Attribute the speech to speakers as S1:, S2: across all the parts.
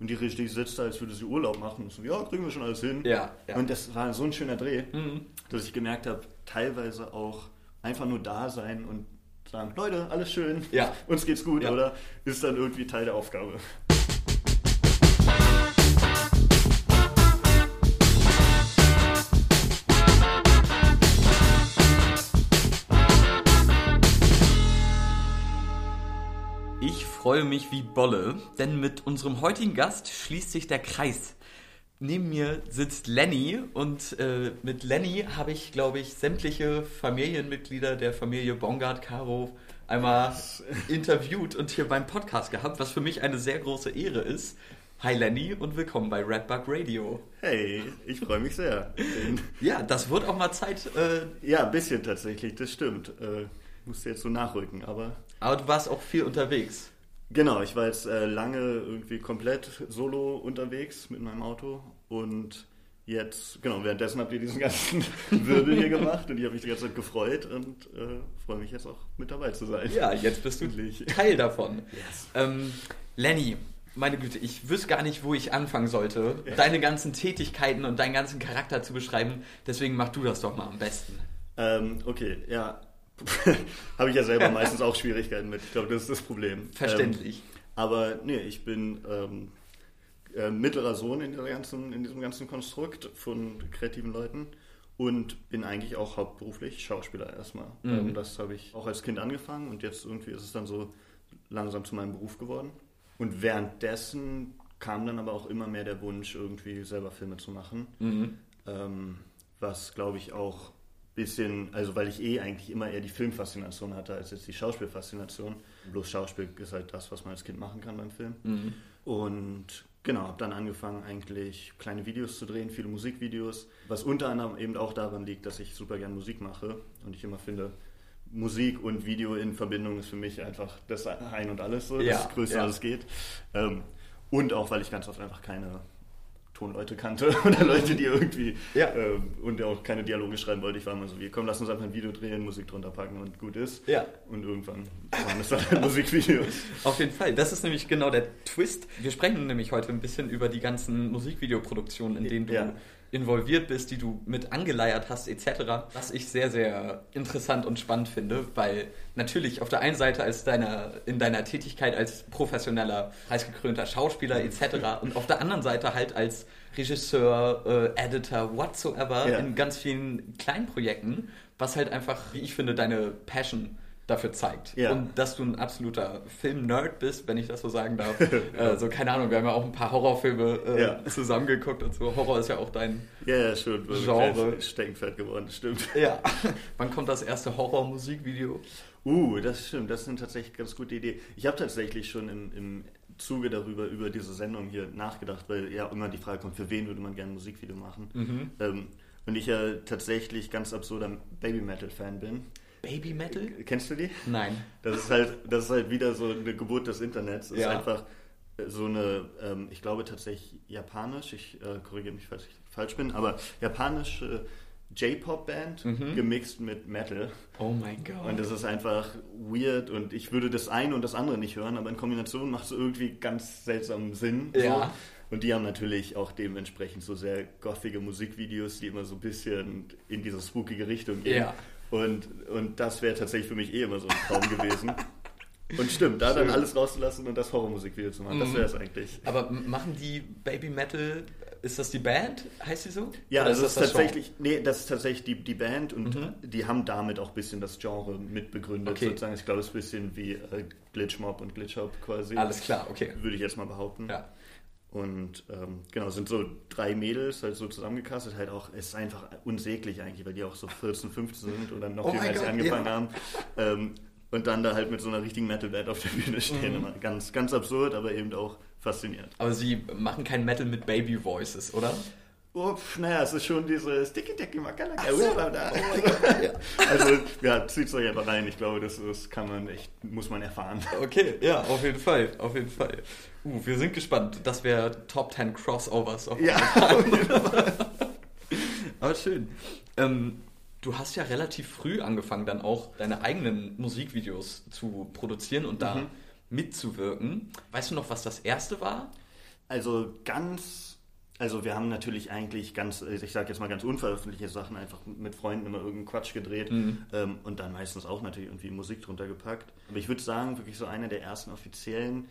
S1: und die Regie sitzt da, als würde sie Urlaub machen. Und so, ja, kriegen wir schon alles hin.
S2: Ja, ja.
S1: Und das war so ein schöner Dreh, dass ich gemerkt habe, teilweise auch einfach nur da sein und sagen, Leute, alles schön,
S2: Ja.
S1: uns geht's gut,
S2: Ja.
S1: oder? Ist dann irgendwie Teil der Aufgabe.
S2: Freue mich wie Bolle, denn mit unserem heutigen Gast schließt sich der Kreis. Neben mir sitzt Lenny und äh, mit Lenny habe ich, glaube ich, sämtliche Familienmitglieder der Familie Bongard Caro einmal interviewt und hier beim Podcast gehabt, was für mich eine sehr große Ehre ist. Hi Lenny und willkommen bei Redbug Radio.
S1: Hey, ich freue mich sehr.
S2: Ja, das wird auch mal Zeit, äh,
S1: ja, ein bisschen tatsächlich, das stimmt. Äh, musste jetzt so nachrücken, aber
S2: aber du warst auch viel unterwegs.
S1: Genau, ich war jetzt äh, lange irgendwie komplett solo unterwegs mit meinem Auto und jetzt, genau, währenddessen habt ihr diesen ganzen Wirbel hier gemacht und ich habe mich die ganze Zeit gefreut und äh, freue mich jetzt auch mit dabei zu sein.
S2: Ja, jetzt bist du. Teil davon. Ähm, Lenny, meine Güte, ich wüsste gar nicht, wo ich anfangen sollte, deine ganzen Tätigkeiten und deinen ganzen Charakter zu beschreiben. Deswegen mach du das doch mal am besten.
S1: Ähm, okay, ja. habe ich ja selber meistens auch Schwierigkeiten mit. Ich glaube, das ist das Problem.
S2: Verständlich.
S1: Ähm, aber nee, ich bin ähm, äh, mittlerer Sohn in, ganzen, in diesem ganzen Konstrukt von kreativen Leuten und bin eigentlich auch hauptberuflich Schauspieler erstmal.
S2: Mhm.
S1: Ähm, das habe ich auch als Kind angefangen und jetzt irgendwie ist es dann so langsam zu meinem Beruf geworden. Und währenddessen kam dann aber auch immer mehr der Wunsch, irgendwie selber Filme zu machen.
S2: Mhm.
S1: Ähm, was glaube ich auch bisschen, also weil ich eh eigentlich immer eher die Filmfaszination hatte als jetzt die Schauspielfaszination. Bloß Schauspiel ist halt das, was man als Kind machen kann beim Film.
S2: Mhm.
S1: Und genau, habe dann angefangen eigentlich kleine Videos zu drehen, viele Musikvideos, was unter anderem eben auch daran liegt, dass ich super gern Musik mache und ich immer finde, Musik und Video in Verbindung ist für mich einfach das Ein und Alles so,
S2: Ja,
S1: das Größte,
S2: ja.
S1: was es geht. Ähm, und auch, weil ich ganz oft einfach keine Tonleute kannte oder Leute, die irgendwie
S2: Ja.
S1: ähm, und auch keine Dialoge schreiben wollte. Ich war immer so wie, komm, lass uns einfach ein Video drehen, Musik drunter packen und gut ist.
S2: Ja.
S1: Und irgendwann waren es dann halt Musikvideos.
S2: Auf jeden Fall. Das ist nämlich genau der Twist. Wir sprechen nämlich heute ein bisschen über die ganzen Musikvideoproduktionen, in denen du
S1: Ja.
S2: Involviert bist, die du mit angeleiert hast, etc. Was ich sehr, sehr interessant und spannend finde, weil natürlich auf der einen Seite als deiner, in deiner Tätigkeit als professioneller, preisgekrönter Schauspieler etc. und auf der anderen Seite halt als Regisseur, äh, Editor, whatsoever
S1: Ja.
S2: in ganz vielen kleinen Projekten, was halt einfach, wie ich finde, deine Passion dafür zeigt.
S1: Ja.
S2: Und dass du ein absoluter Film-Nerd bist, wenn ich das so sagen darf. äh, so, keine Ahnung, wir haben ja auch ein paar Horrorfilme äh,
S1: Ja.
S2: zusammengeguckt und so. Horror ist ja auch dein.
S1: Ja, ja, schon.
S2: Genre.
S1: Steckenpferd geworden, stimmt.
S2: Ja. Wann kommt das erste Horror-Musikvideo?
S1: Uh, das stimmt. Das ist eine tatsächlich ganz gute Idee. Ich habe tatsächlich schon im, im Zuge darüber, über diese Sendung hier nachgedacht, weil ja immer die Frage kommt, für wen würde man gerne ein Musikvideo machen? Ähm, und ich ja tatsächlich ganz absurder Baby-Metal-Fan bin.
S2: Baby Metal?
S1: Kennst du die?
S2: Nein.
S1: Das ist halt, das ist halt wieder so eine Geburt des Internets. Es
S2: Ja.
S1: ist einfach so eine, ähm, ich glaube tatsächlich japanisch, ich äh, korrigiere mich, falls ich falsch bin, aber japanische J-Pop-Band
S2: Mhm.
S1: gemixt mit Metal.
S2: Oh mein Gott.
S1: Und das ist einfach weird und ich würde das eine und das andere nicht hören, aber in Kombination macht es irgendwie ganz seltsamen Sinn.
S2: Ja.
S1: So. Und die haben natürlich auch dementsprechend so sehr gothige Musikvideos, die immer so ein bisschen in diese spookige Richtung gehen.
S2: Ja.
S1: Und, und das wäre tatsächlich für mich eh immer so ein Traum gewesen. Und stimmt, da dann
S2: Schön.
S1: alles rauszulassen und das Horrormusikvideo zu machen, das
S2: Mhm.
S1: wäre es eigentlich.
S2: Aber machen die Baby Metal, ist das die Band? Heißt die so?
S1: Ja,
S2: Oder
S1: das ist
S2: das Genre?
S1: tatsächlich, nee, das ist tatsächlich die, die Band und
S2: Mhm.
S1: die haben damit auch ein bisschen das Genre mitbegründet.
S2: Okay.
S1: Sozusagen. Ich glaube, es ist ein bisschen wie äh, Glitchmob und Glitchhop quasi.
S2: Alles klar, okay.
S1: Würde ich jetzt mal behaupten.
S2: Ja.
S1: Und ähm, genau, sind so drei Mädels halt so zusammengekastet, halt auch, es ist einfach unsäglich eigentlich, weil die auch so 14, 15 sind und dann noch
S2: Oh
S1: viel als sie angefangen
S2: ja.
S1: haben. Ähm, und dann da halt mit so einer richtigen Metal-Band auf der Bühne stehen.
S2: Mhm.
S1: Immer Ganz, ganz absurd, aber eben auch faszinierend.
S2: Aber sie machen kein Metal mit Baby Voices, oder?
S1: Oh, pf, naja, es ist schon diese Sticky Decky Makalaka.
S2: So.
S1: Also, ja, zieht's euch einfach rein. Ich glaube, das, das kann man echt, muss man erfahren.
S2: Okay, ja, auf jeden Fall, auf jeden Fall. Uh, wir sind gespannt. Das wäre Top 10 Crossovers. Auf
S1: Ja,
S2: Aber schön. Ähm, du hast ja relativ früh angefangen, dann auch deine eigenen Musikvideos zu produzieren und da
S1: Mhm.
S2: mitzuwirken. Weißt du noch, was das erste war?
S1: Also ganz, also wir haben natürlich eigentlich ganz, ich sage jetzt mal ganz unveröffentlichte Sachen einfach mit Freunden immer irgendeinen Quatsch gedreht mhm. ähm, und dann meistens auch natürlich irgendwie Musik drunter gepackt. Aber ich würde sagen, wirklich so eine der ersten offiziellen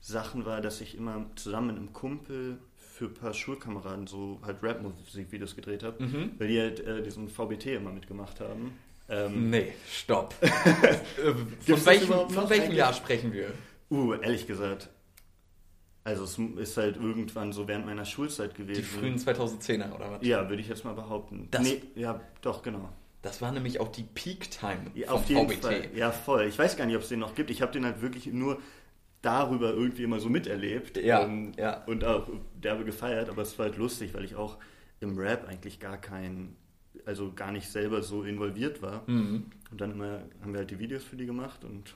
S1: Sachen war, dass ich immer zusammen mit einem Kumpel für ein paar Schulkameraden so halt Rap-Musikvideos gedreht habe, mhm. weil die halt äh, diesen VBT immer mitgemacht haben.
S2: Ähm, nee, stopp. von welchem, von welchem Jahr sprechen wir?
S1: Uh, ehrlich gesagt. Also es ist halt irgendwann so während meiner Schulzeit gewesen. Die
S2: frühen 2010er oder was?
S1: Ja, würde ich jetzt mal behaupten.
S2: Das, nee, ja, doch, genau. Das war nämlich auch die Peak-Time
S1: ja, auf jeden VBT. Fall. Ja, voll. Ich weiß gar nicht, ob es den noch gibt. Ich habe den halt wirklich nur darüber irgendwie immer so miterlebt.
S2: Ja, ähm, ja.
S1: Und auch derbe gefeiert. Aber es war halt lustig, weil ich auch im Rap eigentlich gar kein, also gar nicht selber so involviert war. Mhm. Und dann immer, haben wir halt die Videos für die gemacht und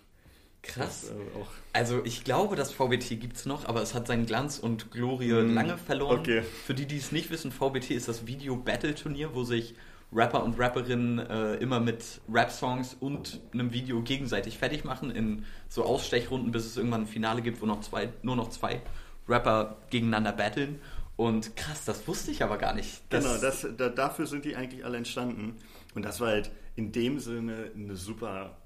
S2: Krass. Das, äh, also ich glaube, das VBT gibt es noch, aber es hat seinen Glanz und Glorie mm, lange verloren.
S1: Okay.
S2: Für die, die es nicht wissen, VBT ist das Video-Battle-Turnier, wo sich Rapper und Rapperinnen äh, immer mit Rap-Songs und einem Video gegenseitig fertig machen in so Ausstechrunden, bis es irgendwann ein Finale gibt, wo noch zwei, nur noch zwei Rapper gegeneinander battlen. Und krass, das wusste ich aber gar nicht.
S1: genau, das, da, dafür sind die eigentlich alle entstanden. Und das war halt in dem Sinne eine super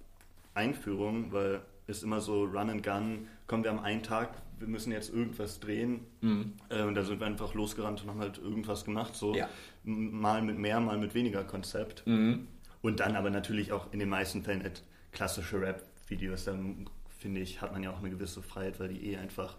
S1: Einführung, weil ist immer so Run and Gun. Kommen wir am einen Tag, wir müssen jetzt irgendwas drehen. Mhm. Äh, und da sind wir einfach losgerannt und haben halt irgendwas gemacht. So ja. mal mit mehr, mal mit weniger Konzept. Mhm. Und dann aber natürlich auch in den meisten Fällen halt klassische Rap-Videos. Dann finde ich, hat man ja auch eine gewisse Freiheit, weil die eh einfach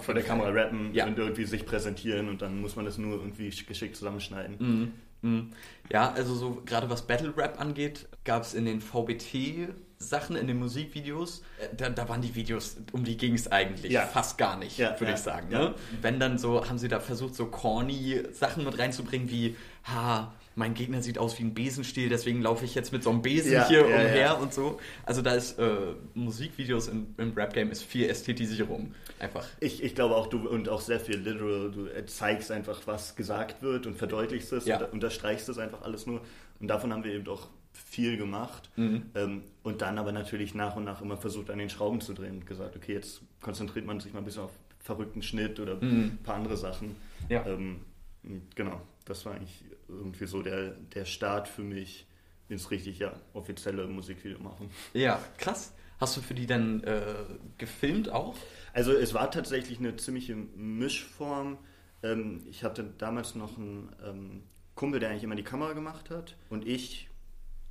S1: vor der Kamera rappen ja. und irgendwie sich präsentieren und dann muss man das nur irgendwie geschickt zusammenschneiden.
S2: Mhm. Mhm. Ja, also so gerade was Battle Rap angeht, gab es in den VBT Sachen in den Musikvideos, äh, da, da waren die Videos, um die ging es eigentlich ja. fast gar nicht, ja, würde ja, ich sagen. Ne? Wenn dann so, haben sie da versucht, so corny Sachen mit reinzubringen wie, ha, mein Gegner sieht aus wie ein Besenstiel, deswegen laufe ich jetzt mit so einem Besen hier umher und so. Also da ist äh, Musikvideos im, im Rap-Game ist viel Ästhetisierung. Einfach.
S1: Ich, ich glaube auch du und auch sehr viel literal, du zeigst einfach, was gesagt wird und verdeutlichst es und unterstreichst es einfach alles nur. Und davon haben wir eben auch viel gemacht. Mhm. Ähm, und dann aber natürlich nach und nach immer versucht, an den Schrauben zu drehen und gesagt, okay, jetzt konzentriert man sich mal ein bisschen auf verrückten Schnitt oder mhm. ein paar andere Sachen. Ja. Ähm, genau, das war eigentlich irgendwie so der, der Start für mich ins richtig ja, offizielle Musikvideo machen.
S2: Ja, krass. Hast du für die dann äh, gefilmt auch?
S1: Also es war tatsächlich eine ziemliche Mischform. Ähm, ich hatte damals noch einen ähm, Kumpel, der eigentlich immer die Kamera gemacht hat und ich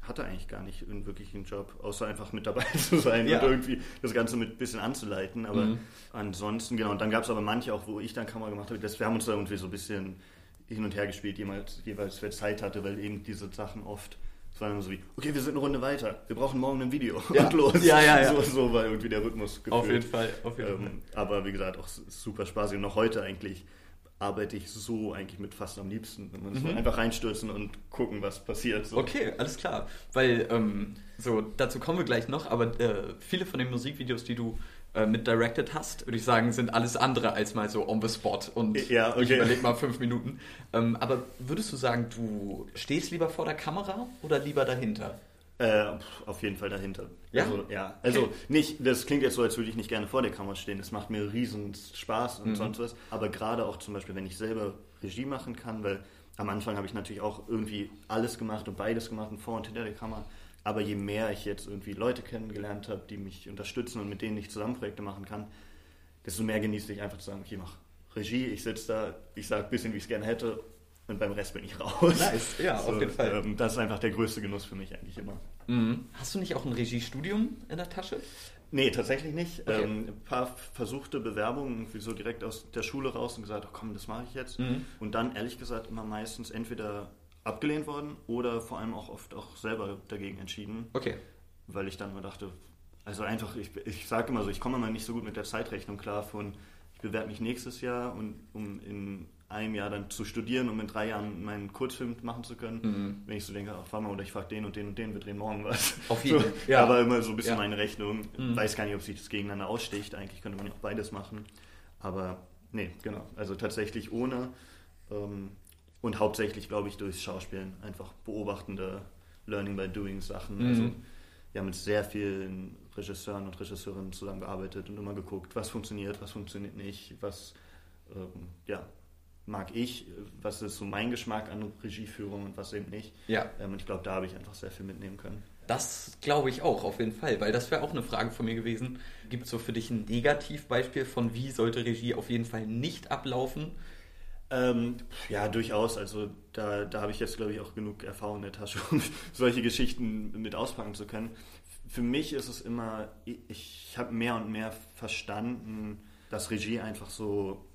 S1: hatte eigentlich gar nicht einen wirklichen Job, außer einfach mit dabei zu sein ja. und irgendwie das Ganze mit ein bisschen anzuleiten. Aber mhm. ansonsten, genau, und dann gab es aber manche auch, wo ich dann Kamera gemacht habe. Das, wir haben uns da irgendwie so ein bisschen hin und her gespielt, jeweils, jeweils wer Zeit hatte, weil eben diese Sachen oft, es war dann so wie, okay, wir sind eine Runde weiter, wir brauchen morgen ein Video
S2: ja.
S1: und los.
S2: Ja, ja, ja.
S1: So, so war irgendwie der Rhythmus
S2: gefühlt. Auf jeden Fall, auf jeden
S1: ähm, Fall. Aber wie gesagt, auch super spaßig und noch heute eigentlich arbeite ich so eigentlich mit fast am liebsten. Mhm. So einfach reinstürzen und gucken, was passiert. So.
S2: Okay, alles klar. Weil, ähm, so, dazu kommen wir gleich noch, aber äh, viele von den Musikvideos, die du äh, mit directed hast, würde ich sagen, sind alles andere als mal so on the spot und
S1: ja, okay.
S2: ich überlege mal fünf Minuten. Ähm, aber würdest du sagen, du stehst lieber vor der Kamera oder lieber dahinter?
S1: Äh, auf jeden Fall dahinter.
S2: Ja?
S1: Also, ja. also okay. nicht, das klingt jetzt so, als würde ich nicht gerne vor der Kamera stehen. Das macht mir riesen Spaß und mhm. sonst was. Aber gerade auch zum Beispiel, wenn ich selber Regie machen kann, weil am Anfang habe ich natürlich auch irgendwie alles gemacht und beides gemacht und vor und hinter der Kamera. Aber je mehr ich jetzt irgendwie Leute kennengelernt habe, die mich unterstützen und mit denen ich zusammen Projekte machen kann, desto mehr genieße ich einfach zu sagen, okay, mach Regie, ich sitze da, ich sage ein bisschen, wie ich es gerne hätte und beim Rest bin ich raus.
S2: Nice, ja, so, auf jeden Fall.
S1: Ähm, das ist einfach der größte Genuss für mich eigentlich immer.
S2: Mhm. Hast du nicht auch ein Regiestudium in der Tasche?
S1: Nee, tatsächlich nicht. Okay. Ähm, ein paar versuchte Bewerbungen, irgendwie so direkt aus der Schule raus und gesagt, oh, komm, das mache ich jetzt. Mhm. Und dann ehrlich gesagt immer meistens entweder abgelehnt worden oder vor allem auch oft auch selber dagegen entschieden.
S2: Okay.
S1: Weil ich dann immer dachte, also einfach, ich, ich sage immer so, ich komme immer nicht so gut mit der Zeitrechnung klar von, ich bewerbe mich nächstes Jahr und um in einem Jahr dann zu studieren, um in drei Jahren meinen Kurzfilm machen zu können. Mhm. Wenn ich so denke, ach, warte mal, oder ich frage den und den und den, wir drehen morgen was.
S2: Auf jeden Fall.
S1: So, ja. Aber immer so ein bisschen ja. meine Rechnung. Mhm. Weiß gar nicht, ob sich das gegeneinander aussticht. Eigentlich könnte man ja auch beides machen. Aber nee, genau. Also tatsächlich ohne. Ähm, und hauptsächlich, glaube ich, durchs Schauspielen. Einfach beobachtende Learning by Doing Sachen. Mhm. Also wir haben mit sehr vielen Regisseuren und Regisseurinnen zusammengearbeitet und immer geguckt, was funktioniert, was funktioniert nicht, was ähm, ja, mag ich, was ist so mein Geschmack an Regieführung und was eben nicht.
S2: Ja.
S1: Ähm, und ich glaube, da habe ich einfach sehr viel mitnehmen können.
S2: Das glaube ich auch, auf jeden Fall, weil das wäre auch eine Frage von mir gewesen. Gibt es so für dich ein Negativbeispiel von wie sollte Regie auf jeden Fall nicht ablaufen?
S1: Ähm, ja, durchaus. Also da, da habe ich jetzt, glaube ich, auch genug Erfahrung in der Tasche, um solche Geschichten mit auspacken zu können. Für mich ist es immer, ich habe mehr und mehr verstanden, dass Regie einfach so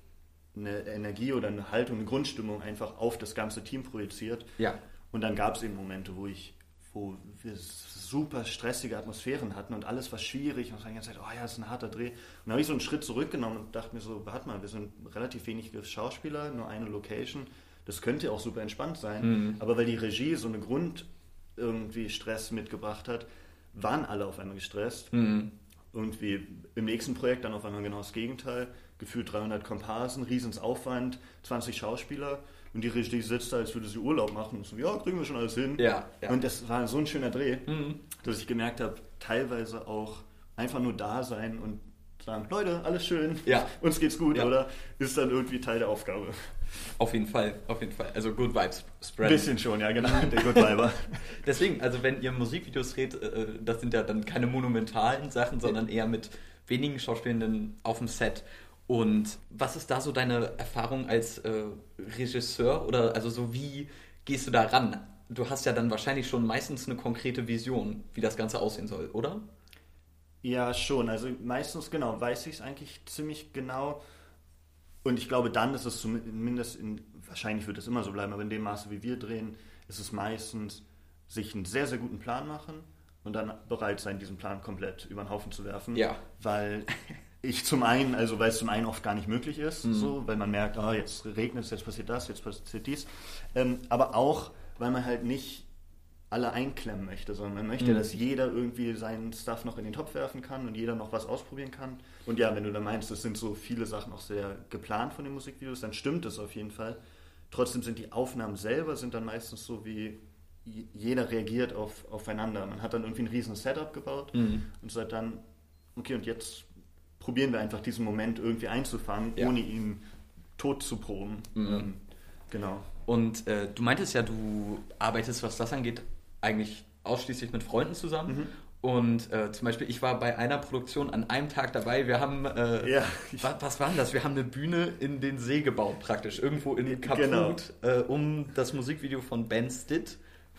S1: eine Energie oder eine Haltung, eine Grundstimmung einfach auf das ganze Team projiziert.
S2: Ja.
S1: Und dann gab es eben Momente, wo ich wo wir super stressige Atmosphären hatten und alles war schwierig und es war die ganze Zeit, oh ja, das ist ein harter Dreh. Und dann habe ich so einen Schritt zurückgenommen und dachte mir so, warte mal, wir sind relativ wenige Schauspieler, nur eine Location. Das könnte auch super entspannt sein, mhm. aber weil die Regie so eine Grund irgendwie Stress mitgebracht hat, waren alle auf einmal gestresst. Mhm. Irgendwie im nächsten Projekt dann auf einmal genau das Gegenteil. Gefühlt 300 Komparsen, Riesensaufwand, 20 Schauspieler und die Regie sitzt da, als würde sie Urlaub machen. Und so, ja, kriegen wir schon alles hin.
S2: Ja, ja.
S1: Und das war so ein schöner Dreh, mhm. dass ich gemerkt habe, teilweise auch einfach nur da sein und sagen, Leute, alles schön,
S2: ja.
S1: uns geht's gut, ja. oder? Ist dann irgendwie Teil der Aufgabe.
S2: Auf jeden Fall, auf jeden Fall. Also Good Vibes
S1: spread. Bisschen schon, ja, genau, der Good Viber.
S2: Deswegen, also wenn ihr Musikvideos dreht, äh, das sind ja dann keine monumentalen Sachen, sondern eher mit wenigen Schauspielenden auf dem Set. Und was ist da so deine Erfahrung als äh, Regisseur oder also so wie gehst du da ran? Du hast ja dann wahrscheinlich schon meistens eine konkrete Vision, wie das Ganze aussehen soll, oder?
S1: Ja, schon. Also meistens genau, weiß ich es eigentlich ziemlich genau. Und ich glaube, dann ist es zumindest, in, wahrscheinlich wird es immer so bleiben, aber in dem Maße, wie wir drehen, ist es meistens sich einen sehr, sehr guten Plan machen und dann bereit sein, diesen Plan komplett über den Haufen zu werfen.
S2: Ja.
S1: Weil ich zum einen, also weil es zum einen oft gar nicht möglich ist, mhm. so, weil man merkt, oh, jetzt regnet es, jetzt passiert das, jetzt passiert dies. Ähm, aber auch, weil man halt nicht alle einklemmen möchte, sondern man möchte, mhm. dass jeder irgendwie seinen Stuff noch in den Topf werfen kann und jeder noch was ausprobieren kann. Und ja, wenn du da meinst, es sind so viele Sachen auch sehr geplant von den Musikvideos, dann stimmt es auf jeden Fall. Trotzdem sind die Aufnahmen selber sind dann meistens so wie jeder reagiert auf, aufeinander. Man hat dann irgendwie ein riesen Setup gebaut mhm. und sagt dann, okay, und jetzt probieren wir einfach diesen Moment irgendwie einzufangen, ja. ohne ihn tot zu proben. Mhm. Ähm, genau.
S2: Und äh, du meintest ja, du arbeitest, was das angeht, eigentlich ausschließlich mit Freunden zusammen. Mhm. Und äh, zum Beispiel, ich war bei einer Produktion an einem Tag dabei. Wir haben, äh, ja. was, was war denn das? Wir haben eine Bühne in den See gebaut, praktisch, irgendwo in Kaput, genau. äh, um das Musikvideo von Ben Stitt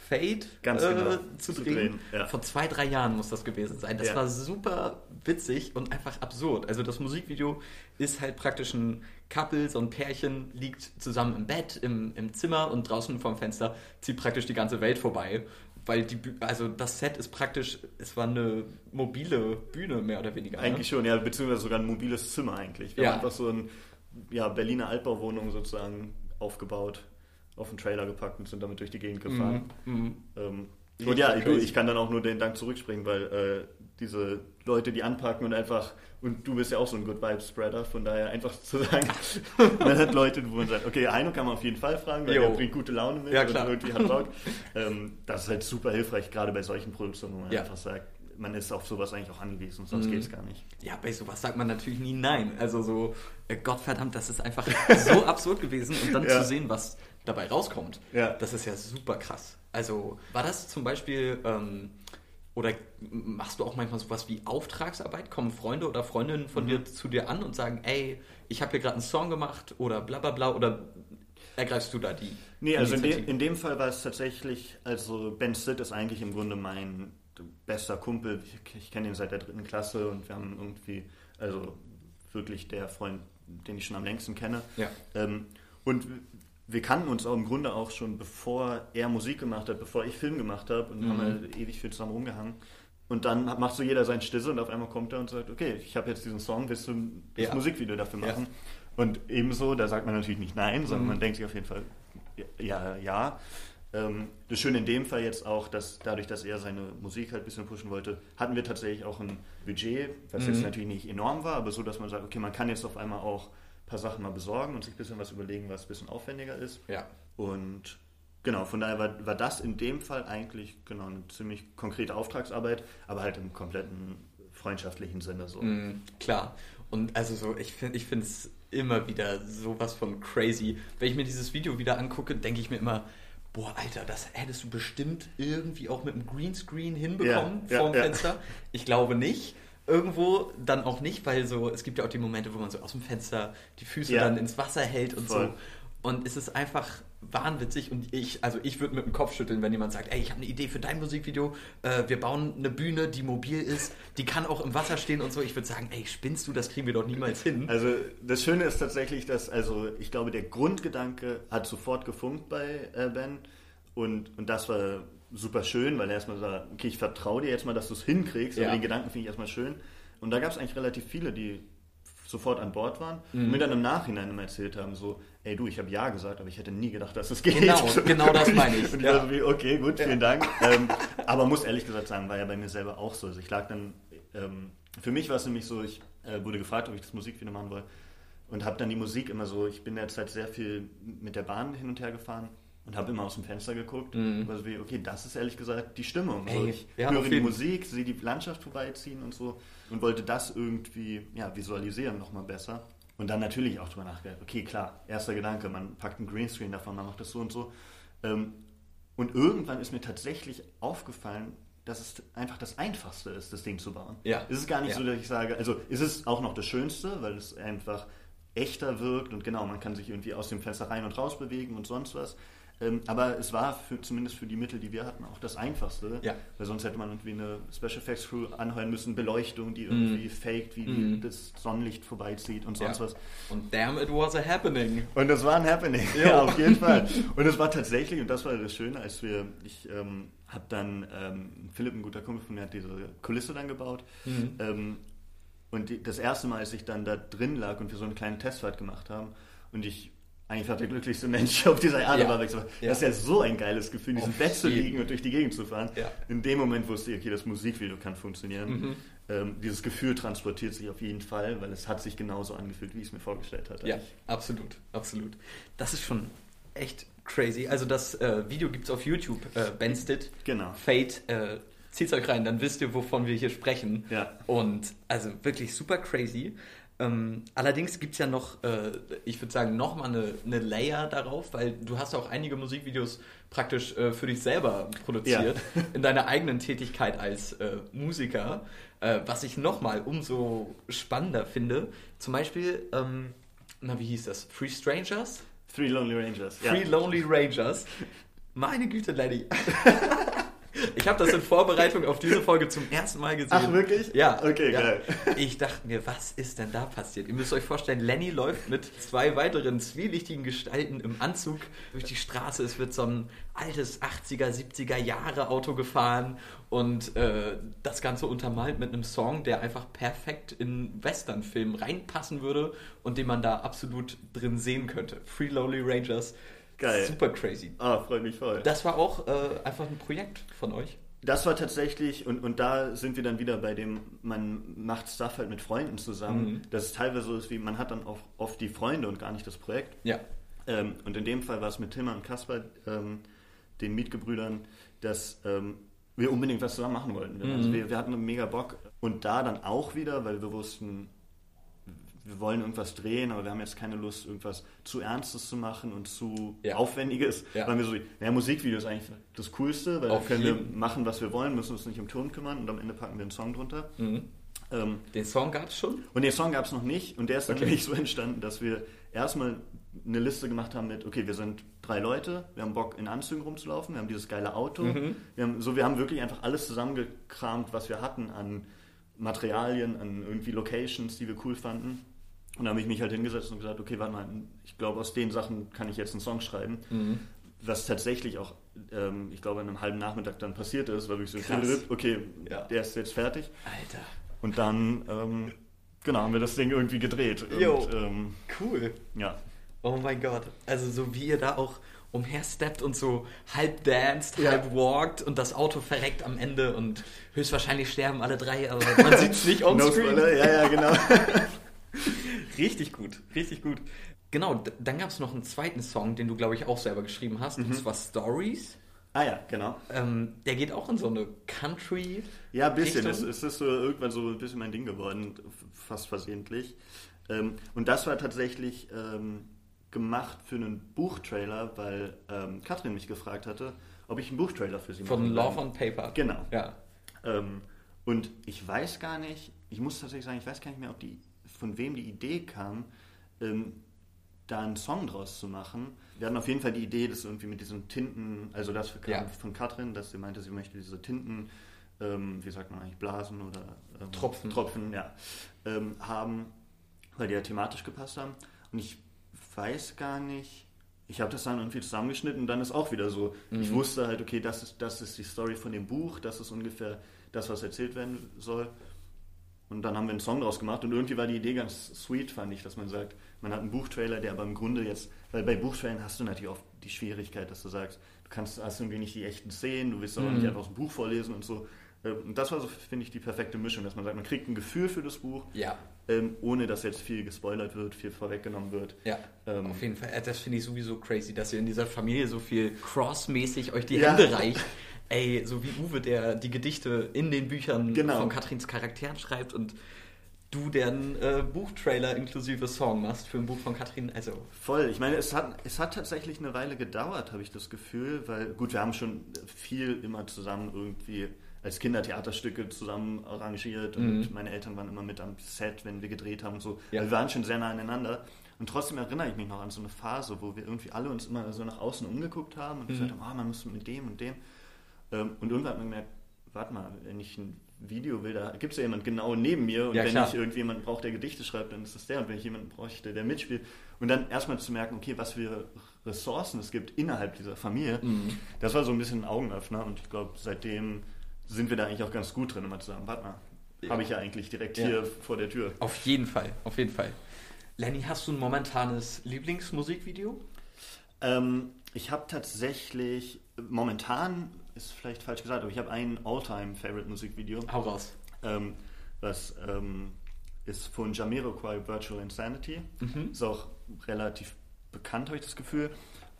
S2: Fade
S1: Ganz genau.
S2: äh, zu, zu drehen. drehen ja. Vor zwei, drei Jahren muss das gewesen sein. Das ja. war super witzig und einfach absurd. Also das Musikvideo ist halt praktisch ein Couple, so ein Pärchen liegt zusammen im Bett, im, im Zimmer und draußen vom Fenster zieht praktisch die ganze Welt vorbei. Weil die, also das Set ist praktisch, es war eine mobile Bühne mehr oder weniger.
S1: Ne? Eigentlich ne? schon, ja, beziehungsweise sogar ein mobiles Zimmer eigentlich. Wir ja. haben einfach so ein ja, Berliner Altbauwohnung sozusagen aufgebaut auf den Trailer gepackt und sind damit durch die Gegend gefahren. Mhm. mhm. Ähm, und ja, ich, ich, kann dann auch nur den Dank zurückspringen, weil äh, diese Leute, die anpacken und einfach, und du bist ja auch so ein Good Vibe Spreader, von daher einfach zu sagen, man hat Leute, wo man sagt, okay, Heino kann man auf jeden Fall fragen, weil jo. der bringt gute Laune mit
S2: ja, klar.
S1: und irgendwie hat Bock. ähm, das ist halt super hilfreich, gerade bei solchen Produktionen, wo man ja. einfach sagt, man ist auf sowas eigentlich auch angewiesen, sonst mhm. geht es gar nicht.
S2: Ja, bei sowas sagt man natürlich nie nein. Also so, äh, Gottverdammt, das ist einfach so absurd gewesen und dann ja. zu sehen, was dabei rauskommt,
S1: ja.
S2: das ist ja super krass. Also war das zum Beispiel, ähm, oder machst du auch manchmal sowas wie Auftragsarbeit? Kommen Freunde oder Freundinnen von mhm. dir zu dir an und sagen, ey, ich habe hier gerade einen Song gemacht oder bla bla bla oder ergreifst du da die?
S1: Nee, also in, de, in dem Fall war es tatsächlich, also Ben Stitt ist eigentlich im Grunde mein bester Kumpel. Ich, ich kenne ihn seit der dritten Klasse und wir haben irgendwie, also wirklich der Freund, den ich schon am längsten kenne.
S2: Ja.
S1: Ähm, und wir kannten uns auch im Grunde auch schon, bevor er Musik gemacht hat, bevor ich Film gemacht habe und mhm. haben halt ewig viel zusammen rumgehangen. Und dann macht so jeder seinen Stisse und auf einmal kommt er und sagt, okay, ich habe jetzt diesen Song, willst du das ja. Musikvideo dafür machen? Ja. Und ebenso, da sagt man natürlich nicht nein, sondern mhm. man denkt sich auf jeden Fall, ja, ja. Ähm, das Schöne in dem Fall jetzt auch, dass dadurch, dass er seine Musik halt ein bisschen pushen wollte, hatten wir tatsächlich auch ein Budget, was mhm. jetzt natürlich nicht enorm war, aber so, dass man sagt, okay, man kann jetzt auf einmal auch paar Sachen mal besorgen und sich ein bisschen was überlegen, was ein bisschen aufwendiger ist.
S2: Ja.
S1: Und genau, von daher war, war das in dem Fall eigentlich genau eine ziemlich konkrete Auftragsarbeit, aber halt im kompletten freundschaftlichen Sinne so.
S2: Mm, klar. Und also so, ich finde ich es immer wieder sowas von crazy. Wenn ich mir dieses Video wieder angucke, denke ich mir immer, boah, Alter, das hättest du bestimmt irgendwie auch mit einem Greenscreen hinbekommen
S1: Ja, ja,
S2: vorm
S1: ja.
S2: Fenster. Ich glaube nicht. Irgendwo dann auch nicht, weil so, es gibt ja auch die Momente, wo man so aus dem Fenster die Füße
S1: Ja.
S2: dann ins Wasser hält und
S1: Voll.
S2: so. Und es ist einfach wahnwitzig und ich, also ich würde mit dem Kopf schütteln, wenn jemand sagt, ey, ich habe eine Idee für dein Musikvideo, äh, wir bauen eine Bühne, die mobil ist, die kann auch im Wasser stehen und so. Ich würde sagen, ey, spinnst du, das kriegen wir doch niemals hin.
S1: Also das Schöne ist tatsächlich, dass, also ich glaube, der Grundgedanke hat sofort gefunkt bei äh, Ben und, und das war super schön, weil er erstmal sagt, okay, ich vertraue dir jetzt mal, dass du es hinkriegst,
S2: Ja.
S1: aber den Gedanken finde ich erstmal schön. Und da gab es eigentlich relativ viele, die sofort an Bord waren
S2: Mhm.
S1: und mir dann im Nachhinein immer erzählt haben, so, ey du, ich habe Ja gesagt, aber ich hätte nie gedacht, dass es geht.
S2: Genau, genau das meine ich,
S1: Und ich
S2: ja.
S1: war so okay, gut, vielen Dank. Ähm, aber muss ehrlich gesagt sagen, war ja bei mir selber auch so. Also ich lag dann, ähm, für mich war es nämlich so, ich äh, wurde gefragt, ob ich das Musikvideo machen wollte und habe dann die Musik immer so, ich bin derzeit sehr viel mit der Bahn hin und her gefahren und habe immer aus dem Fenster geguckt und war so wie, okay, das ist ehrlich gesagt die Stimmung. so,
S2: Mhm. Ey,
S1: ich
S2: ja,
S1: höre die Musik, sehe die Landschaft vorbeiziehen und so und wollte das irgendwie ja, visualisieren nochmal besser. Und dann natürlich auch drüber nachgedacht, okay, klar, erster Gedanke, man packt einen Greenscreen davon, man macht das so und so. Ähm, und irgendwann ist mir tatsächlich aufgefallen, dass es einfach das Einfachste ist, das Ding zu bauen.
S2: Ja.
S1: Es ist gar nicht
S2: Ja.
S1: so, dass ich sage, also es ist auch noch das Schönste, weil es einfach echter wirkt und genau, man kann sich irgendwie aus dem Fenster rein und raus bewegen und sonst was. Ähm, aber es war für, zumindest für die Mittel, die wir hatten, auch das Einfachste.
S2: Ja.
S1: Weil sonst hätte man irgendwie eine Special Effects Crew anheuern müssen, Beleuchtung, die irgendwie faked, wie
S2: Mhm.
S1: das Sonnenlicht vorbeizieht und sonst
S2: Ja.
S1: was.
S2: Und damn, it was a happening.
S1: Und das war ein Happening,
S2: Ja.
S1: ja, auf jeden Fall. Und es war tatsächlich, und das war das Schöne, als wir, ich ähm, habe dann, ähm, Philipp, ein guter Kumpel von mir, hat diese Kulisse dann gebaut.
S2: Mhm.
S1: Ähm, und die, das erste Mal, als ich dann da drin lag und wir so eine kleine Testfahrt gemacht haben und ich eigentlich war der glücklichste Mensch auf dieser Erde
S2: Ja.
S1: war,
S2: Ja.
S1: das ist ja so ein geiles Gefühl, in diesem
S2: Auf
S1: Bett zu liegen und durch die Gegend zu fahren.
S2: Ja.
S1: In dem Moment wusste ich, okay, das Musikvideo kann funktionieren.
S2: Mhm.
S1: Ähm, dieses Gefühl transportiert sich auf jeden Fall, weil es hat sich genauso angefühlt, wie ich es mir vorgestellt hatte.
S2: Ja, absolut, absolut. Das ist schon echt crazy. Also das äh, Video gibt es auf YouTube, äh, Benstead.
S1: Genau.
S2: Fate, äh, zieht's euch rein, dann wisst ihr, wovon wir hier sprechen.
S1: Ja.
S2: Und also wirklich super crazy. Ähm, allerdings gibt es ja noch, äh, ich würde sagen, nochmal eine, eine Layer darauf, weil du hast auch einige Musikvideos praktisch äh, für dich selber produziert, in deiner eigenen Tätigkeit als äh, Musiker, äh, was ich nochmal umso spannender finde. Zum Beispiel, ähm, na wie hieß das? Free Strangers?
S1: Three Lonely Rangers.
S2: Free Lonely Rangers. Meine Güte, Lenny. Ich habe das in Vorbereitung auf diese Folge zum ersten Mal gesehen.
S1: Ach, wirklich?
S2: Ja.
S1: Okay,
S2: ja.
S1: geil.
S2: Ich dachte mir, was ist denn da passiert? Ihr müsst euch vorstellen, Lenny läuft mit zwei weiteren zwielichtigen Gestalten im Anzug durch die Straße. Es wird so ein altes 80er, 70er Jahre Auto gefahren und äh, das Ganze untermalt mit einem Song, der einfach perfekt in Westernfilm reinpassen würde und den man da absolut drin sehen könnte. Free Lonely Rangers.
S1: Geil.
S2: Super crazy.
S1: Ah, freut mich voll.
S2: Das war auch äh, einfach ein Projekt von euch.
S1: Das war tatsächlich, und, und da sind wir dann wieder bei dem, man macht Stuff halt mit Freunden zusammen.
S2: Mhm.
S1: Dass es teilweise so ist, wie man hat dann auch oft die Freunde und gar nicht das Projekt.
S2: Ja.
S1: Ähm, und in dem Fall war es mit Timmer und Kasper, ähm, den Mietgebrüdern, dass ähm, wir unbedingt was zusammen machen wollten.
S2: Mhm.
S1: Also wir, wir hatten mega Bock. Und da dann auch wieder, weil wir wussten, wir wollen irgendwas drehen, aber wir haben jetzt keine Lust, irgendwas zu Ernstes zu machen und zu
S2: Ja.
S1: Aufwendiges.
S2: Ja.
S1: Waren wir so, ja, Musikvideo ist eigentlich das Coolste, weil
S2: Auf
S1: dann können wir machen, was wir wollen, müssen uns nicht um Ton kümmern und am Ende packen wir einen Song drunter.
S2: Mhm.
S1: Ähm,
S2: Den Song gab es schon?
S1: und den Song gab es noch nicht und der ist dann
S2: Okay.
S1: nämlich so entstanden, dass wir erstmal eine Liste gemacht haben mit, okay, wir sind drei Leute, wir haben Bock in Anzügen rumzulaufen, wir haben dieses geile Auto,
S2: Mhm.
S1: wir haben, so wir haben wirklich einfach alles zusammengekramt, was wir hatten an Materialien, an irgendwie Locations, die wir cool fanden. Und da habe ich mich halt hingesetzt und gesagt, okay, warte mal, ich glaube, aus den Sachen kann ich jetzt einen Song schreiben.
S2: Mhm.
S1: Was tatsächlich auch, ähm, ich glaube, an einem halben Nachmittag dann passiert ist, weil ich so,
S2: Krass.
S1: okay,
S2: Ja.
S1: der ist jetzt fertig.
S2: Alter.
S1: Und dann, ähm, genau, haben wir das Ding irgendwie gedreht.
S2: Jo.
S1: Ähm,
S2: Cool.
S1: ja.
S2: Oh mein Gott. Also so wie ihr da auch umhersteppt und so halb danced,
S1: Ja.
S2: halb walkt und das Auto verreckt am Ende und höchstwahrscheinlich sterben alle drei, aber man sieht es nicht on
S1: No
S2: screen.
S1: Spoiler, ja, ja, genau.
S2: Richtig gut, richtig gut. Genau, dann gab es noch einen zweiten Song, den du, glaube ich, auch selber geschrieben hast.
S1: Mhm.
S2: Und zwar Stories.
S1: ah ja, genau.
S2: Ähm, der geht auch in so eine Country.
S1: Ja, ein bisschen. Es, es ist so irgendwann so ein bisschen mein Ding geworden, fast versehentlich. Ähm, und das war tatsächlich ähm, gemacht für einen Buchtrailer, weil ähm, Katrin mich gefragt hatte, ob ich einen Buchtrailer für sie
S2: mache. Von Love on Paper.
S1: Genau. Ja. Ähm, und ich weiß gar nicht, ich muss tatsächlich sagen, ich weiß gar nicht mehr, ob die, von wem die Idee kam, ähm, da einen Song draus zu machen. Wir hatten auf jeden Fall die Idee, dass irgendwie mit diesen Tinten, also das kam ja. von Katrin, dass sie meinte, sie möchte diese Tinten, ähm, wie sagt man eigentlich, Blasen oder
S2: ähm, Tropfen,
S1: Tropfen ja, ähm, haben, weil die ja thematisch gepasst haben. Und ich weiß gar nicht, ich habe das dann irgendwie zusammengeschnitten und dann ist auch wieder so. Mhm. Ich wusste halt, okay, das ist, das ist die Story von dem Buch, das ist ungefähr das, was erzählt werden soll. Und dann haben wir einen Song draus gemacht und irgendwie war die Idee ganz sweet, fand ich, dass man sagt, man hat einen Buchtrailer, der aber im Grunde jetzt, weil bei Buchtrailern hast du natürlich oft die Schwierigkeit, dass du sagst, du kannst, hast irgendwie nicht die echten Szenen, du willst aber mhm. nicht einfach aus dem Buch vorlesen und so. Ähm, und das war so, finde ich, die perfekte Mischung, dass man sagt, man kriegt ein Gefühl für das Buch,
S2: ja.
S1: ähm, ohne dass jetzt viel gespoilert wird, viel vorweggenommen wird.
S2: Ja, ähm, auf jeden Fall. Äh, das finde ich sowieso crazy, dass ihr in dieser Familie so viel crossmäßig euch die ja. Hände reicht. Ey, so wie Uwe, der die Gedichte in den Büchern genau. von Katrins Charakteren schreibt und du deren äh, Buchtrailer inklusive Song machst für ein Buch von Katrin. Also
S1: voll. Ich meine, es hat, es hat tatsächlich eine Weile gedauert, habe ich das Gefühl, weil gut, wir haben schon viel immer zusammen irgendwie als Kinder Theaterstücke zusammen arrangiert und mhm. meine Eltern waren immer mit am Set, wenn wir gedreht haben und so. Ja. wir waren schon sehr nah aneinander. Und trotzdem erinnere ich mich noch an so eine Phase, wo wir irgendwie alle uns immer so nach außen umgeguckt haben und mhm. gesagt haben, oh, man muss mit dem und dem. Ähm, und irgendwann hat man gemerkt, warte mal, wenn ich ein Video will, da gibt es ja jemand genau neben mir und ja, wenn klar. ich irgendjemand brauche, der Gedichte schreibt, dann ist das der und wenn ich jemanden bräuchte, der mitspielt und dann erstmal zu merken, okay, was für Ressourcen es gibt innerhalb dieser Familie, mhm. das war so ein bisschen ein Augenöffner und ich glaube, seitdem sind wir da eigentlich auch ganz gut drin, immer zu sagen, warte mal, ja. habe ich ja eigentlich direkt ja. hier vor der Tür.
S2: Auf jeden Fall, auf jeden Fall. Lenny, hast du ein momentanes Lieblingsmusikvideo?
S1: Ähm, ich habe tatsächlich momentan ist vielleicht falsch gesagt, aber ich habe ein All-Time-Favorite-Musikvideo.
S2: Hau raus.
S1: Ähm, das ähm, ist von Jamiroquai Virtual Insanity. Mhm. Ist auch relativ bekannt, habe ich das Gefühl.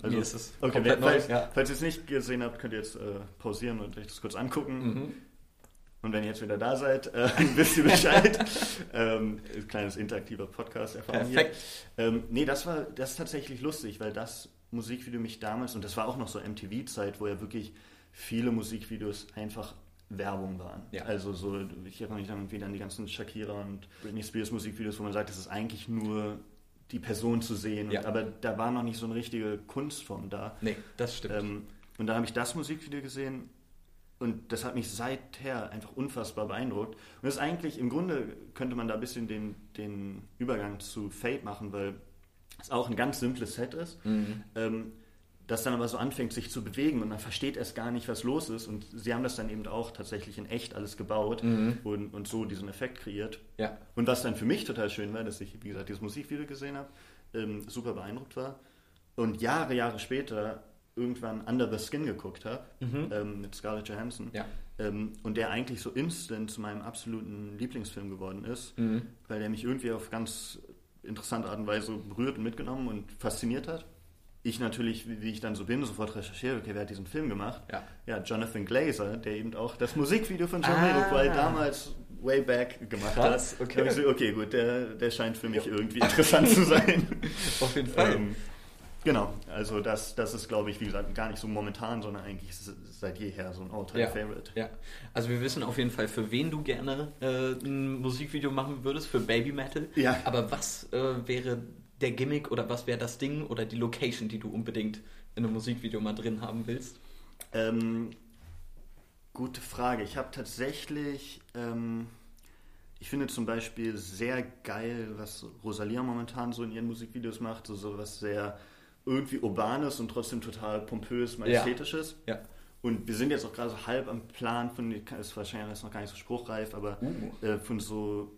S2: Also, Mir ist es
S1: okay, komplett neu. Falls, ja. falls ihr es nicht gesehen habt, könnt ihr jetzt äh, pausieren und euch das kurz angucken. Mhm. Und wenn ihr jetzt wieder da seid, äh, wisst ihr Bescheid. ähm, kleines interaktiver Podcast erfahren Perfekt. hier. Ähm, nee, das war das ist tatsächlich lustig, weil das Musikvideo mich damals, und das war auch noch so MTV-Zeit, wo ja wirklich viele Musikvideos einfach Werbung waren. Ja. Also so, ich erinnere mich dann irgendwie an die ganzen Shakira und Britney Spears Musikvideos, wo man sagt, es ist eigentlich nur die Person zu sehen. Ja. Und, aber da war noch nicht so eine richtige Kunstform da.
S2: Nee, das stimmt. Ähm,
S1: und dann habe ich das Musikvideo gesehen und das hat mich seither einfach unfassbar beeindruckt. Und das ist eigentlich, im Grunde könnte man da ein bisschen den, den Übergang zu Fate machen, weil es auch ein ganz simples Set ist. Mhm. Ähm, das dann aber so anfängt, sich zu bewegen und man versteht erst gar nicht, was los ist. Und sie haben das dann eben auch tatsächlich in echt alles gebaut mhm. und, und so diesen Effekt kreiert.
S2: Ja.
S1: Und was dann für mich total schön war, dass ich, wie gesagt, dieses Musikvideo gesehen habe, ähm, super beeindruckt war und Jahre, Jahre später irgendwann Under the Skin geguckt habe mhm. ähm, mit Scarlett Johansson
S2: ja.
S1: ähm, und der eigentlich so instant zu meinem absoluten Lieblingsfilm geworden ist, mhm. weil der mich irgendwie auf ganz interessante Art und Weise berührt und mitgenommen und fasziniert hat ich natürlich, wie ich dann so bin, sofort recherchiere, okay, wer hat diesen Film gemacht?
S2: Ja,
S1: ja Jonathan Glazer, der eben auch das Musikvideo von John ah. damals way back gemacht Krass,
S2: hat. Okay.
S1: So, okay, gut, der, der scheint für mich ja. irgendwie interessant zu sein.
S2: Auf jeden Fall. Ähm,
S1: genau, also das, das ist, glaube ich, wie gesagt, gar nicht so momentan, sondern eigentlich seit jeher so ein All-Time-Favorite.
S2: Ja. ja, also wir wissen auf jeden Fall, für wen du gerne äh, ein Musikvideo machen würdest, für Baby Metal.
S1: Ja.
S2: Aber was äh, wäre der Gimmick oder was wäre das Ding oder die Location, die du unbedingt in einem Musikvideo mal drin haben willst?
S1: Ähm, gute Frage. Ich habe tatsächlich, ähm, ich finde zum Beispiel sehr geil, was Rosalia momentan so in ihren Musikvideos macht, so, so was sehr irgendwie urbanes und trotzdem total pompös, majestätisches.
S2: Ja. ja.
S1: Und wir sind jetzt auch gerade so halb am Plan von, ist wahrscheinlich noch gar nicht so spruchreif, aber uh. äh, von so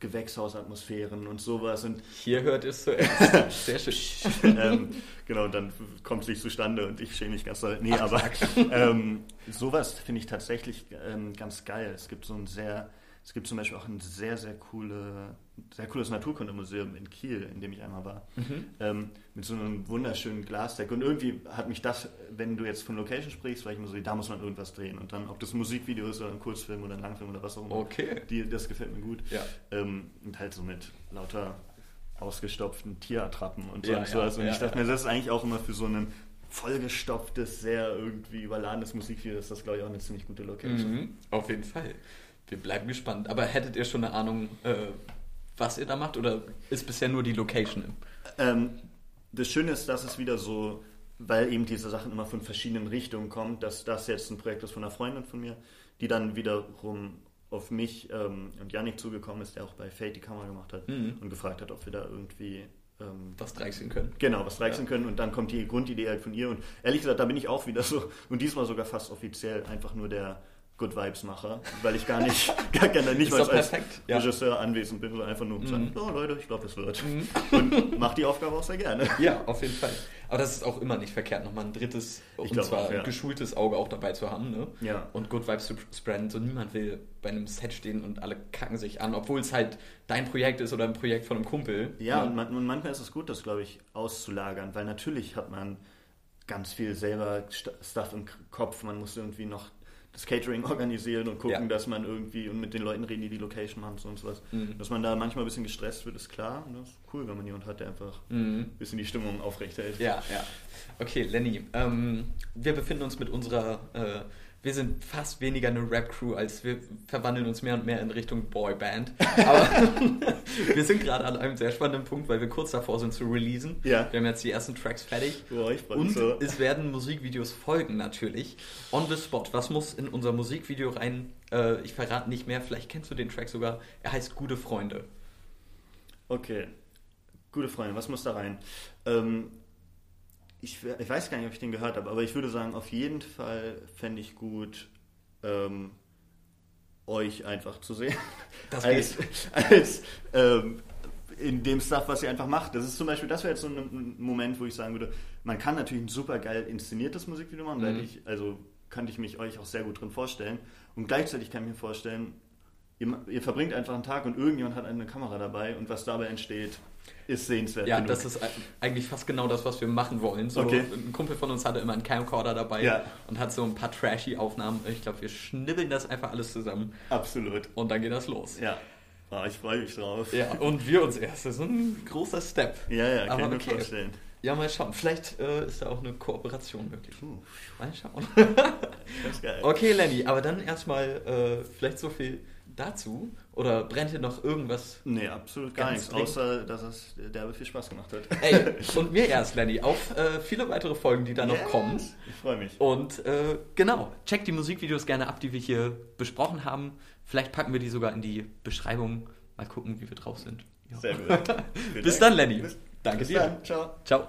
S1: Gewächshausatmosphären und sowas. Und
S2: Hier hört es zuerst. Sehr schön.
S1: ähm, genau, und dann kommt es nicht zustande und ich schäme mich ganz doll. Nee, aber ähm, sowas finde ich tatsächlich ähm, ganz geil. Es gibt so ein sehr es gibt zum Beispiel auch ein sehr, sehr, coole, sehr cooles Naturkundemuseum in Kiel, in dem ich einmal war, mhm. ähm, mit so einem wunderschönen Glasdeck. Und irgendwie hat mich das, wenn du jetzt von Location sprichst, weil ich mir so, da muss man irgendwas drehen. Und dann, ob das Musikvideo ist oder ein Kurzfilm oder ein Langfilm oder was auch immer,
S2: okay.
S1: die, das gefällt mir gut.
S2: Ja.
S1: Ähm, und halt so mit lauter ausgestopften Tierattrappen und so
S2: Ja,
S1: und sowas.
S2: ja,
S1: und
S2: ja,
S1: ich dachte mir, das ist eigentlich auch immer für so ein vollgestopftes, sehr irgendwie überladenes Musikvideo, ist das, glaube ich, auch eine ziemlich gute Location.
S2: Mhm, auf jeden Fall. Wir bleiben gespannt. Aber hättet ihr schon eine Ahnung, äh, was ihr da macht? Oder ist bisher nur die Location?
S1: Ähm, das Schöne ist, dass es wieder so, weil eben diese Sachen immer von verschiedenen Richtungen kommen, dass das jetzt ein Projekt ist von einer Freundin von mir, die dann wiederum auf mich ähm, und Yannick zugekommen ist, der auch bei Fate die Kamera gemacht hat
S2: Mhm.
S1: und gefragt hat, ob wir da irgendwie ähm,
S2: Was dreichseln können?
S1: Genau, was reichen können und dann kommt die Grundidee halt von ihr und ehrlich gesagt, da bin ich auch wieder so und diesmal sogar fast offiziell einfach nur der Good Vibes Macher, weil ich gar nicht, gar, gar nicht mal als
S2: ja.
S1: Regisseur anwesend bin, sondern einfach nur um zu sagen,
S2: Mhm.
S1: oh Leute, ich glaube, es wird. Und mach die Aufgabe auch sehr gerne.
S2: Ja, auf jeden Fall. Aber das ist auch immer nicht verkehrt, nochmal ein drittes,
S1: Ich
S2: und zwar
S1: auch, ja.
S2: geschultes Auge auch dabei zu haben. Ne?
S1: Ja.
S2: Und Good Vibes zu spreaden. So niemand will bei einem Set stehen und alle kacken sich an, obwohl es halt dein Projekt ist oder ein Projekt von einem Kumpel.
S1: Ja, und, man, und manchmal ist es gut, das, glaube ich, auszulagern, weil natürlich hat man ganz viel selber St- Stuff im Kopf. Man muss irgendwie noch das Catering organisieren und gucken,
S2: Ja.
S1: dass man irgendwie und mit den Leuten reden, die die Location machen und sowas.
S2: Mhm.
S1: Dass man da manchmal ein bisschen gestresst wird, ist klar. Und das ist cool, wenn man jemanden hat, der einfach
S2: Mhm.
S1: ein bisschen die Stimmung aufrechterhält.
S2: Ja, ja. Okay, Lenny, ähm, wir befinden uns mit unserer, äh, wir sind fast weniger eine Rap-Crew, als wir verwandeln uns mehr und mehr in Richtung Boyband. Aber wir sind gerade an einem sehr spannenden Punkt, weil wir kurz davor sind zu releasen.
S1: Ja.
S2: Wir haben jetzt die ersten Tracks fertig.
S1: Boah, ich
S2: Und
S1: so.
S2: es werden Musikvideos folgen natürlich. On the spot. Was muss in unser Musikvideo rein? Äh, ich verrate nicht mehr, vielleicht kennst du den Track sogar. Er heißt Gute Freunde.
S1: Okay. Gute Freunde, was muss da rein? Ähm, ich, ich weiß gar nicht, ob ich den gehört habe, aber ich würde sagen, auf jeden Fall fände ich gut, ähm, euch einfach zu sehen.
S2: Das
S1: als, als ähm, in dem Stuff, was ihr einfach macht. Das ist zum Beispiel, das wäre jetzt so ein, Moment, wo ich sagen würde, man kann natürlich ein super geil inszeniertes Musikvideo machen, weil
S2: Mhm.
S1: ich, also könnte ich mich euch auch sehr gut drin vorstellen. Und gleichzeitig kann ich mir vorstellen, ihr, ihr verbringt einfach einen Tag und irgendjemand hat eine Kamera dabei und was dabei entsteht, ist sehenswert.
S2: Ja,
S1: genug.
S2: das ist eigentlich fast genau das, was wir machen wollen. So,
S1: Okay.
S2: Ein Kumpel von uns hatte immer einen Camcorder dabei
S1: Ja.
S2: und hat so ein paar trashy Aufnahmen. Ich glaube, wir schnibbeln das einfach alles zusammen
S1: absolut.
S2: und dann geht das los.
S1: Ja. Ah, ich freue mich drauf.
S2: Ja, und wir uns erst. Das ist ein großer Step.
S1: ja, ja kann
S2: Aber
S1: ich mir
S2: okay.
S1: vorstellen.
S2: Ja, mal schauen. Vielleicht äh, ist da auch eine Kooperation möglich.
S1: Puh,
S2: Mal schauen.
S1: ganz geil.
S2: Okay, Lenny, aber dann erstmal äh, vielleicht so viel dazu. Oder brennt dir noch irgendwas?
S1: Nee, absolut gar nichts,
S2: dringend.
S1: außer dass es derbe viel Spaß gemacht hat.
S2: Ey, und mir erst, Lenny, auf äh, viele weitere Folgen, die da noch
S1: Yes.
S2: kommen.
S1: Ich freue mich.
S2: Und äh, genau, checkt die Musikvideos gerne ab, die wir hier besprochen haben. Vielleicht packen wir die sogar in die Beschreibung. Mal gucken, wie wir drauf sind. Ja.
S1: Sehr gut.
S2: Bis dann, Lenny.
S1: Bis,
S2: Danke
S1: bis
S2: dir.
S1: dann. Ciao.
S2: Ciao.